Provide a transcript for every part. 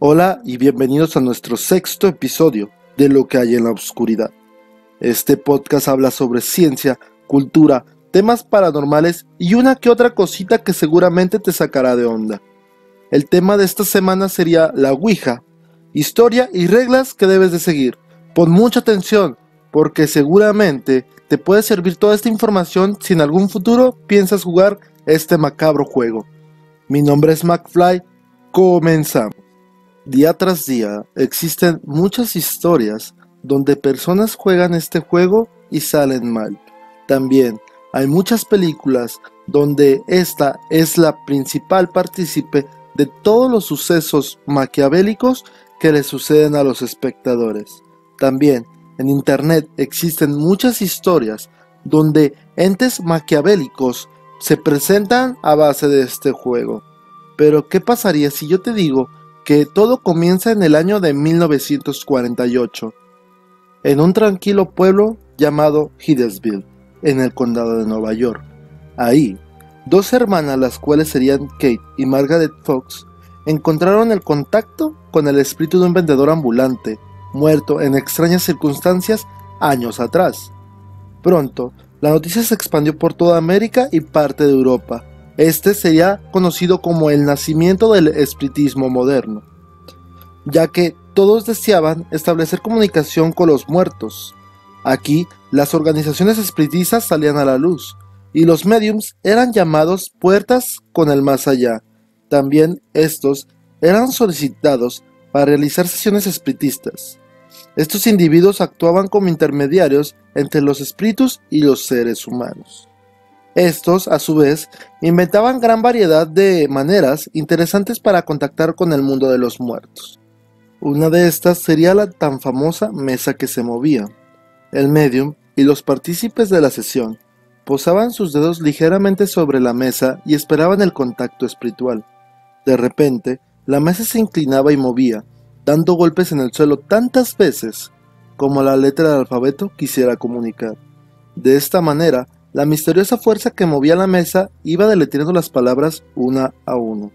Hola y bienvenidos a nuestro sexto episodio de Lo que hay en la oscuridad. Este podcast habla sobre ciencia, cultura, temas paranormales y una que otra cosita que seguramente te sacará de onda. El tema de esta semana sería la Ouija, historia y reglas que debes de seguir. Pon mucha atención porque seguramente te puede servir toda esta información si en algún futuro piensas jugar este macabro juego. Mi nombre es McFly, comenzamos. Día tras día existen muchas historias donde personas juegan este juego y salen mal. También hay muchas películas donde esta es la principal partícipe de todos los sucesos maquiavélicos que le suceden a los espectadores. También en Internet existen muchas historias donde entes maquiavélicos se presentan a base de este juego. Pero ¿qué pasaría si yo te digo que todo comienza en el año de 1948, en un tranquilo pueblo llamado Hidesville, en el condado de Nueva York? Ahí, dos hermanas, las cuales serían Kate y Margaret Fox, encontraron el contacto con el espíritu de un vendedor ambulante, muerto en extrañas circunstancias años atrás. Pronto, la noticia se expandió por toda América y parte de Europa. Este sería conocido como el nacimiento del espiritismo moderno, ya que todos deseaban establecer comunicación con los muertos. Aquí, las organizaciones espiritistas salían a la luz, y los mediums eran llamados puertas con el más allá. También estos eran solicitados para realizar sesiones espiritistas. Estos individuos actuaban como intermediarios entre los espíritus y los seres humanos. Estos, a su vez, inventaban gran variedad de maneras interesantes para contactar con el mundo de los muertos. Una de estas sería la tan famosa mesa que se movía. El medium y los partícipes de la sesión posaban sus dedos ligeramente sobre la mesa y esperaban el contacto espiritual. De repente, la mesa se inclinaba y movía, dando golpes en el suelo tantas veces como la letra del alfabeto quisiera comunicar. De esta manera, la misteriosa fuerza que movía la mesa iba deletreando las palabras una a uno.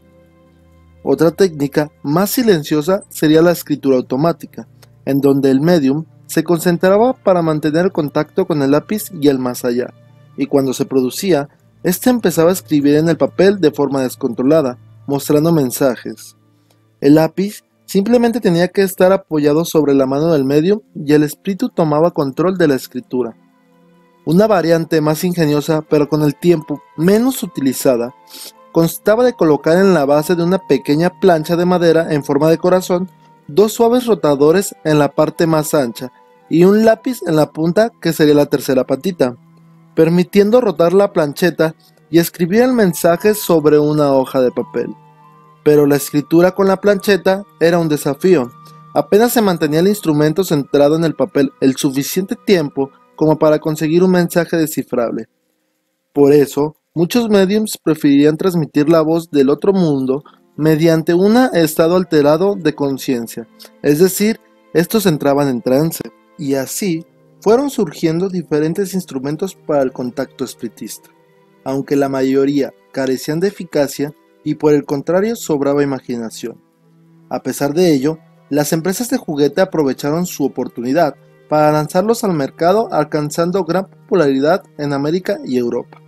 Otra técnica más silenciosa sería la escritura automática, en donde el medium se concentraba para mantener el contacto con el lápiz y el más allá, y cuando se producía, éste empezaba a escribir en el papel de forma descontrolada, mostrando mensajes. El lápiz Simplemente tenía que estar apoyado sobre la mano del medio y el espíritu tomaba control de la escritura. Una variante más ingeniosa, pero con el tiempo menos utilizada, constaba de colocar en la base de una pequeña plancha de madera en forma de corazón dos suaves rotadores en la parte más ancha y un lápiz en la punta que sería la tercera patita, permitiendo rotar la plancheta y escribir el mensaje sobre una hoja de papel pero la escritura con la plancheta era un desafío. Apenas se mantenía el instrumento centrado en el papel el suficiente tiempo como para conseguir un mensaje descifrable. Por eso, muchos mediums preferirían transmitir la voz del otro mundo mediante un estado alterado de conciencia, es decir, estos entraban en trance, y así fueron surgiendo diferentes instrumentos para el contacto espiritista. Aunque la mayoría carecían de eficacia, y por el contrario sobraba imaginación. A pesar de ello, las empresas de juguete aprovecharon su oportunidad para lanzarlos al mercado alcanzando gran popularidad en América y Europa.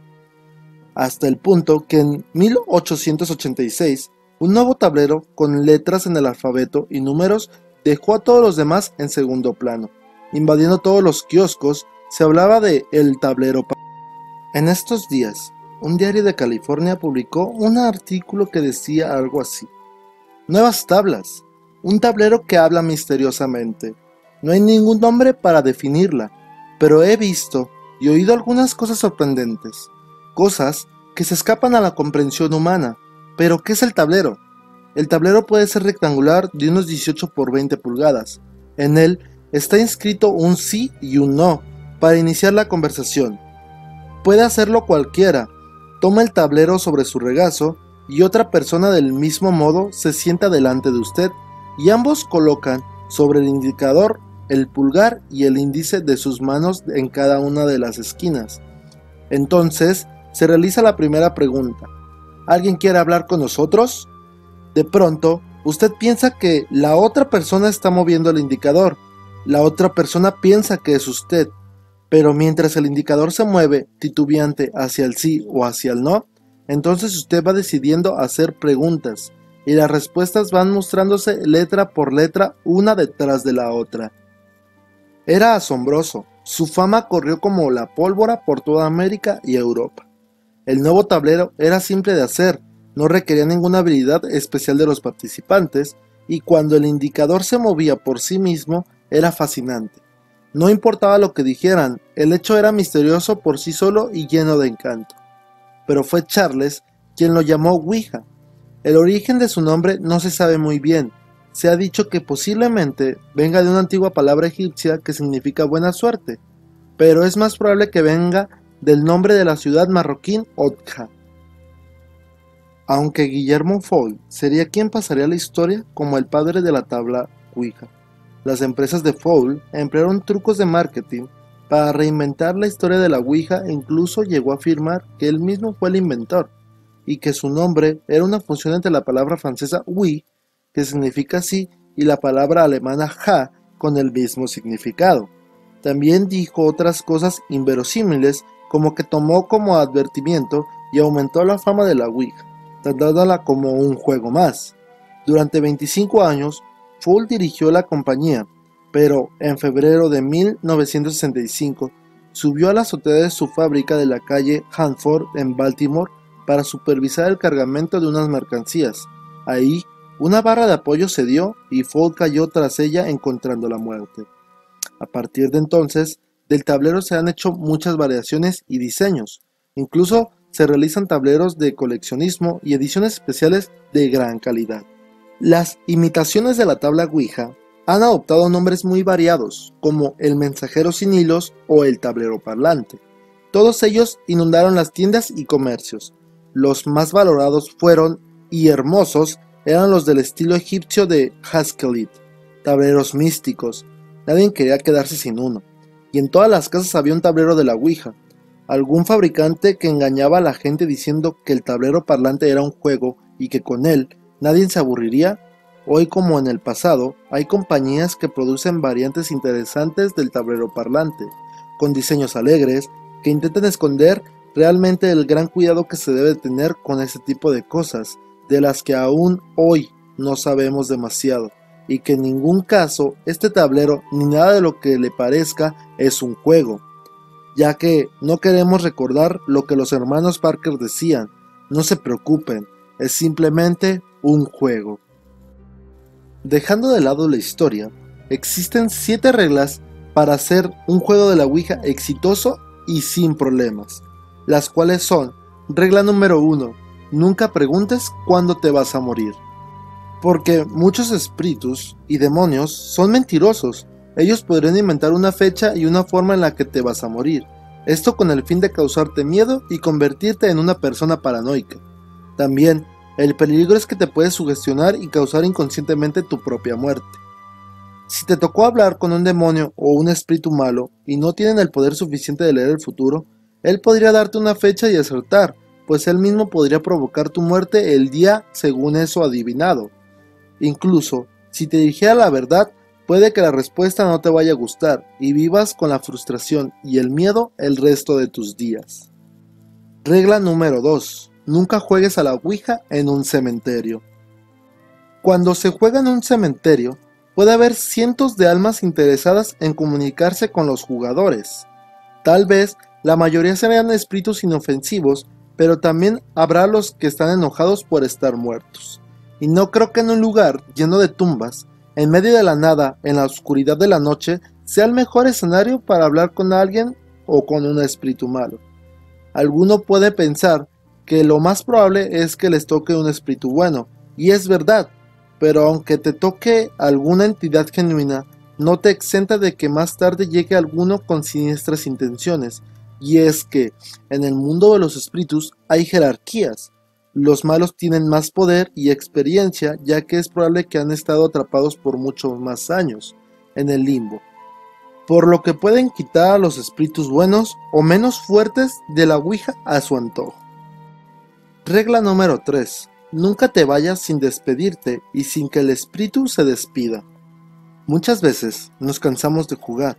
Hasta el punto que en 1886 un nuevo tablero con letras en el alfabeto y números dejó a todos los demás en segundo plano. Invadiendo todos los kioscos, se hablaba de el tablero. En estos días, un diario de California publicó un artículo que decía algo así. Nuevas tablas. Un tablero que habla misteriosamente. No hay ningún nombre para definirla, pero he visto y oído algunas cosas sorprendentes. Cosas que se escapan a la comprensión humana. Pero, ¿qué es el tablero? El tablero puede ser rectangular de unos 18 por 20 pulgadas. En él está inscrito un sí y un no para iniciar la conversación. Puede hacerlo cualquiera, toma el tablero sobre su regazo y otra persona del mismo modo se sienta delante de usted y ambos colocan sobre el indicador el pulgar y el índice de sus manos en cada una de las esquinas. Entonces se realiza la primera pregunta. ¿Alguien quiere hablar con nosotros? De pronto, Usted piensa que la otra persona está moviendo el indicador, la otra persona piensa que es usted, pero mientras el indicador se mueve titubeante hacia el sí o hacia el no, entonces usted va decidiendo hacer preguntas y las respuestas van mostrándose letra por letra una detrás de la otra. Era asombroso, su fama corrió como la pólvora por toda América y Europa. El nuevo tablero era simple de hacer, no requería ninguna habilidad especial de los participantes, y cuando el indicador se movía por sí mismo, era fascinante. No importaba lo que dijeran, el hecho era misterioso por sí solo y lleno de encanto. Pero fue Charles quien lo llamó Ouija. El origen de su nombre no se sabe muy bien. Se ha dicho que posiblemente venga de una antigua palabra egipcia que significa buena suerte, pero es más probable que venga del nombre de la ciudad marroquín Otja. Aunque Guillermo Foy sería quien pasaría la historia como el padre de la tabla Ouija. Las empresas de Fowl emplearon trucos de marketing para reinventar la historia de la Ouija e incluso llegó a afirmar que él mismo fue el inventor y que su nombre era una función entre la palabra francesa oui, que significa sí, y la palabra alemana ja, con el mismo significado. También dijo otras cosas inverosímiles, como que tomó como advertimiento y aumentó la fama de la Ouija, tratándola como un juego más. Durante 25 años, Full dirigió la compañía, pero en febrero de 1965 subió a la azotea de su fábrica de la calle Hanford en Baltimore para supervisar el cargamento de unas mercancías. Ahí, una barra de apoyo se dio y Full cayó tras ella encontrando la muerte. A partir de entonces, del tablero se han hecho muchas variaciones y diseños. Incluso se realizan tableros de coleccionismo y ediciones especiales de gran calidad. Las imitaciones de la tabla Ouija han adoptado nombres muy variados, como el mensajero sin hilos o el tablero parlante. Todos ellos inundaron las tiendas y comercios. Los más valorados fueron y hermosos eran los del estilo egipcio de Haskelit, tableros místicos. Nadie quería quedarse sin uno. Y en todas las casas había un tablero de la Ouija. Algún fabricante que engañaba a la gente diciendo que el tablero parlante era un juego y que con él nadie se aburriría. Hoy como en el pasado, hay compañías que producen variantes interesantes del tablero parlante, con diseños alegres, que intentan esconder realmente el gran cuidado que se debe tener con este tipo de cosas, de las que aún hoy no sabemos demasiado, y que en ningún caso este tablero ni nada de lo que le parezca es un juego, ya que no queremos recordar lo que los hermanos Parker decían, no se preocupen, es simplemente un juego. Dejando de lado la historia, existen 7 reglas para hacer un juego de la Ouija exitoso y sin problemas, las cuales son, regla número 1, nunca preguntes cuándo te vas a morir. Porque muchos espíritus y demonios son mentirosos, ellos podrían inventar una fecha y una forma en la que te vas a morir, esto con el fin de causarte miedo y convertirte en una persona paranoica. También el peligro es que te puedes sugestionar y causar inconscientemente tu propia muerte. Si te tocó hablar con un demonio o un espíritu malo y no tienen el poder suficiente de leer el futuro, él podría darte una fecha y acertar, pues él mismo podría provocar tu muerte el día según eso adivinado. Incluso, si te dijera la verdad, puede que la respuesta no te vaya a gustar y vivas con la frustración y el miedo el resto de tus días. Regla número 2 nunca juegues a la Ouija en un cementerio. Cuando se juega en un cementerio, puede haber cientos de almas interesadas en comunicarse con los jugadores. Tal vez la mayoría sean espíritus inofensivos, pero también habrá los que están enojados por estar muertos. Y no creo que en un lugar lleno de tumbas, en medio de la nada, en la oscuridad de la noche, sea el mejor escenario para hablar con alguien o con un espíritu malo. Alguno puede pensar que lo más probable es que les toque un espíritu bueno, y es verdad, pero aunque te toque alguna entidad genuina, no te exenta de que más tarde llegue alguno con siniestras intenciones, y es que en el mundo de los espíritus hay jerarquías. Los malos tienen más poder y experiencia, ya que es probable que han estado atrapados por muchos más años en el limbo, por lo que pueden quitar a los espíritus buenos o menos fuertes de la Ouija a su antojo. Regla número 3. Nunca te vayas sin despedirte y sin que el espíritu se despida. Muchas veces nos cansamos de jugar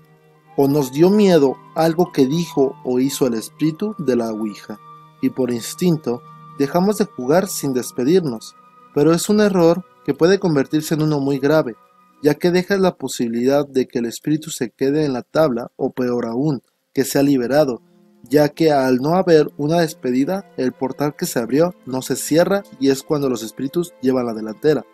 o nos dio miedo algo que dijo o hizo el espíritu de la Ouija y por instinto dejamos de jugar sin despedirnos, pero es un error que puede convertirse en uno muy grave, ya que dejas la posibilidad de que el espíritu se quede en la tabla o peor aún, que sea liberado, ya que al no haber una despedida, el portal que se abrió no se cierra y es cuando los espíritus llevan la delantera.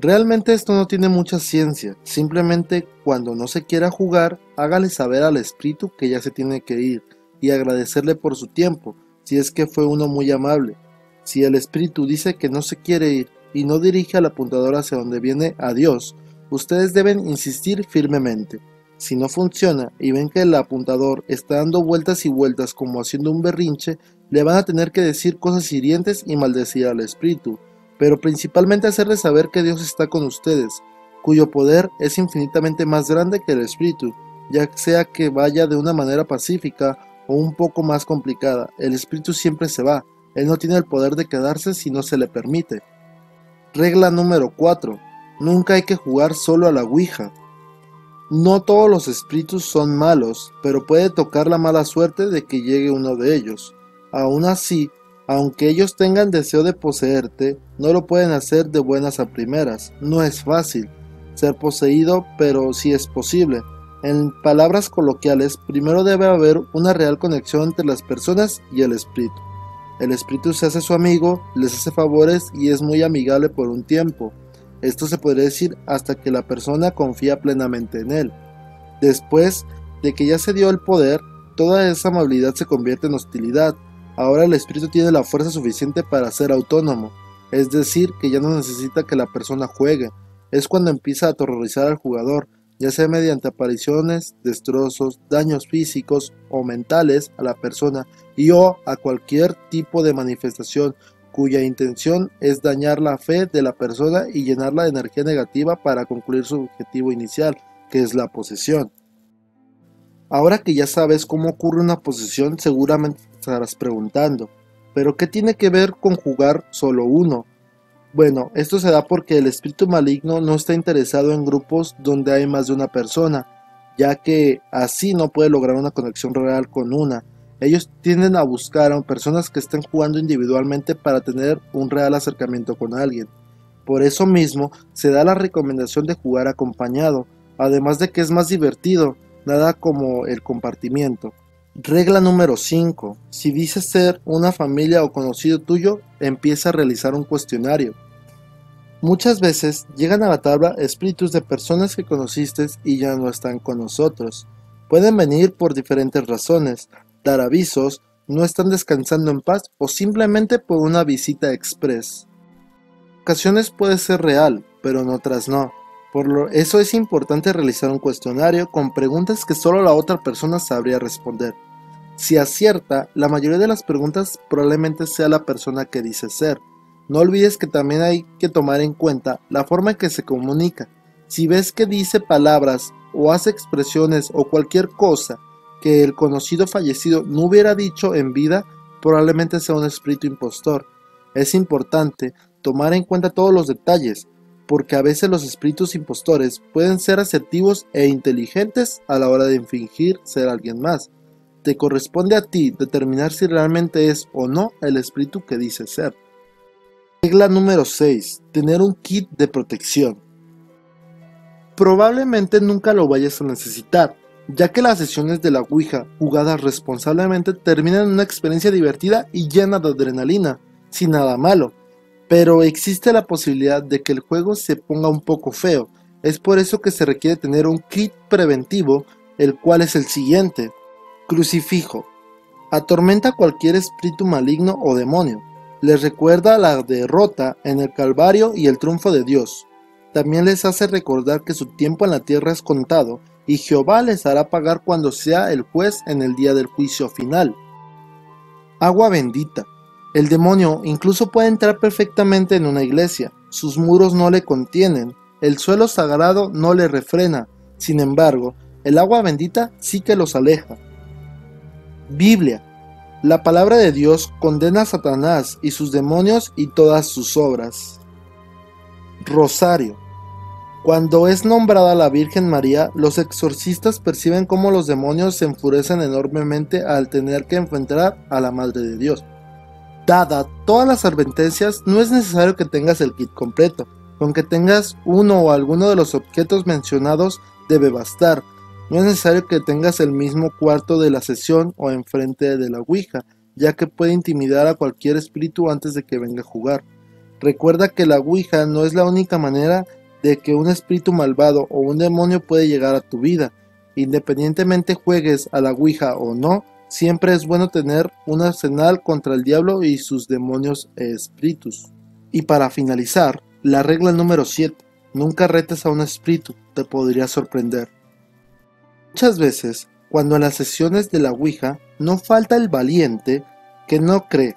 Realmente esto no tiene mucha ciencia, simplemente cuando no se quiera jugar, hágale saber al espíritu que ya se tiene que ir y agradecerle por su tiempo, si es que fue uno muy amable. Si el espíritu dice que no se quiere ir y no dirige al apuntador hacia donde viene a Dios, ustedes deben insistir firmemente. Si no funciona y ven que el apuntador está dando vueltas y vueltas como haciendo un berrinche, le van a tener que decir cosas hirientes y maldecir al espíritu pero principalmente hacerles saber que Dios está con ustedes, cuyo poder es infinitamente más grande que el Espíritu, ya sea que vaya de una manera pacífica o un poco más complicada. El Espíritu siempre se va, Él no tiene el poder de quedarse si no se le permite. Regla número 4. Nunca hay que jugar solo a la Ouija. No todos los espíritus son malos, pero puede tocar la mala suerte de que llegue uno de ellos. Aún así, aunque ellos tengan deseo de poseerte, no lo pueden hacer de buenas a primeras. No es fácil ser poseído, pero sí es posible. En palabras coloquiales, primero debe haber una real conexión entre las personas y el espíritu. El espíritu se hace su amigo, les hace favores y es muy amigable por un tiempo. Esto se podría decir hasta que la persona confía plenamente en él. Después de que ya se dio el poder, toda esa amabilidad se convierte en hostilidad Ahora el espíritu tiene la fuerza suficiente para ser autónomo, es decir, que ya no necesita que la persona juegue. Es cuando empieza a aterrorizar al jugador, ya sea mediante apariciones, destrozos, daños físicos o mentales a la persona y o a cualquier tipo de manifestación cuya intención es dañar la fe de la persona y llenarla de energía negativa para concluir su objetivo inicial, que es la posesión. Ahora que ya sabes cómo ocurre una posesión, seguramente estarás preguntando, ¿pero qué tiene que ver con jugar solo uno? Bueno, esto se da porque el espíritu maligno no está interesado en grupos donde hay más de una persona, ya que así no puede lograr una conexión real con una. Ellos tienden a buscar a personas que estén jugando individualmente para tener un real acercamiento con alguien. Por eso mismo se da la recomendación de jugar acompañado, además de que es más divertido, nada como el compartimiento. Regla número 5. Si dices ser una familia o conocido tuyo, empieza a realizar un cuestionario. Muchas veces llegan a la tabla espíritus de personas que conociste y ya no están con nosotros. Pueden venir por diferentes razones, dar avisos, no están descansando en paz o simplemente por una visita express. Ocasiones puede ser real, pero en otras no. Por eso es importante realizar un cuestionario con preguntas que solo la otra persona sabría responder. Si acierta, la mayoría de las preguntas probablemente sea la persona que dice ser. No olvides que también hay que tomar en cuenta la forma en que se comunica. Si ves que dice palabras o hace expresiones o cualquier cosa que el conocido fallecido no hubiera dicho en vida, probablemente sea un espíritu impostor. Es importante tomar en cuenta todos los detalles, porque a veces los espíritus impostores pueden ser asertivos e inteligentes a la hora de fingir ser alguien más. Te corresponde a ti determinar si realmente es o no el espíritu que dice ser. Regla número 6. Tener un kit de protección. Probablemente nunca lo vayas a necesitar, ya que las sesiones de la Ouija jugadas responsablemente terminan en una experiencia divertida y llena de adrenalina, sin nada malo pero existe la posibilidad de que el juego se ponga un poco feo. Es por eso que se requiere tener un kit preventivo, el cual es el siguiente. Crucifijo. Atormenta cualquier espíritu maligno o demonio. Les recuerda la derrota en el Calvario y el triunfo de Dios. También les hace recordar que su tiempo en la tierra es contado y Jehová les hará pagar cuando sea el juez en el día del juicio final. Agua bendita. El demonio incluso puede entrar perfectamente en una iglesia, sus muros no le contienen, el suelo sagrado no le refrena, sin embargo, el agua bendita sí que los aleja. Biblia. La palabra de Dios condena a Satanás y sus demonios y todas sus obras. Rosario. Cuando es nombrada la Virgen María, los exorcistas perciben cómo los demonios se enfurecen enormemente al tener que enfrentar a la Madre de Dios. Dada todas las advertencias, no es necesario que tengas el kit completo. Con que tengas uno o alguno de los objetos mencionados debe bastar. No es necesario que tengas el mismo cuarto de la sesión o enfrente de la Ouija, ya que puede intimidar a cualquier espíritu antes de que venga a jugar. Recuerda que la Ouija no es la única manera de que un espíritu malvado o un demonio puede llegar a tu vida. Independientemente juegues a la Ouija o no, siempre es bueno tener un arsenal contra el diablo y sus demonios e espíritus. Y para finalizar, la regla número 7. Nunca retes a un espíritu, te podría sorprender. Muchas veces, cuando en las sesiones de la Ouija no falta el valiente que no cree,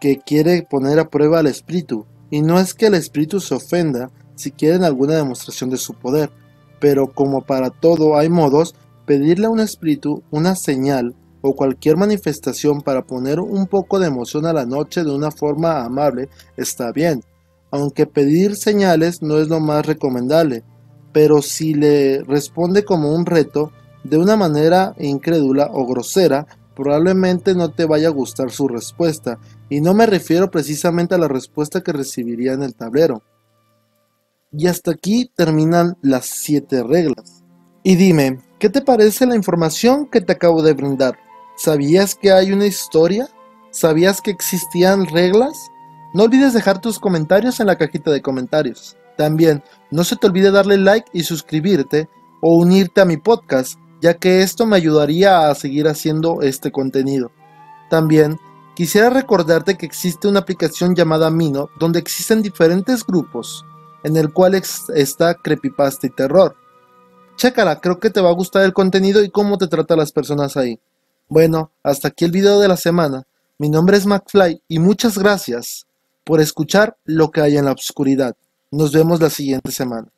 que quiere poner a prueba al espíritu, y no es que el espíritu se ofenda si quieren alguna demostración de su poder, pero como para todo hay modos, pedirle a un espíritu una señal o cualquier manifestación para poner un poco de emoción a la noche de una forma amable está bien, aunque pedir señales no es lo más recomendable, pero si le responde como un reto, de una manera incrédula o grosera, probablemente no te vaya a gustar su respuesta, y no me refiero precisamente a la respuesta que recibiría en el tablero. Y hasta aquí terminan las 7 reglas. Y dime, ¿qué te parece la información que te acabo de brindar? ¿Sabías que hay una historia? ¿Sabías que existían reglas? No olvides dejar tus comentarios en la cajita de comentarios. También, no se te olvide darle like y suscribirte o unirte a mi podcast, ya que esto me ayudaría a seguir haciendo este contenido. También, quisiera recordarte que existe una aplicación llamada Mino, donde existen diferentes grupos en el cual está creepypasta y terror. Chécala, creo que te va a gustar el contenido y cómo te trata las personas ahí. Bueno, hasta aquí el video de la semana. Mi nombre es McFly y muchas gracias por escuchar lo que hay en la oscuridad. Nos vemos la siguiente semana.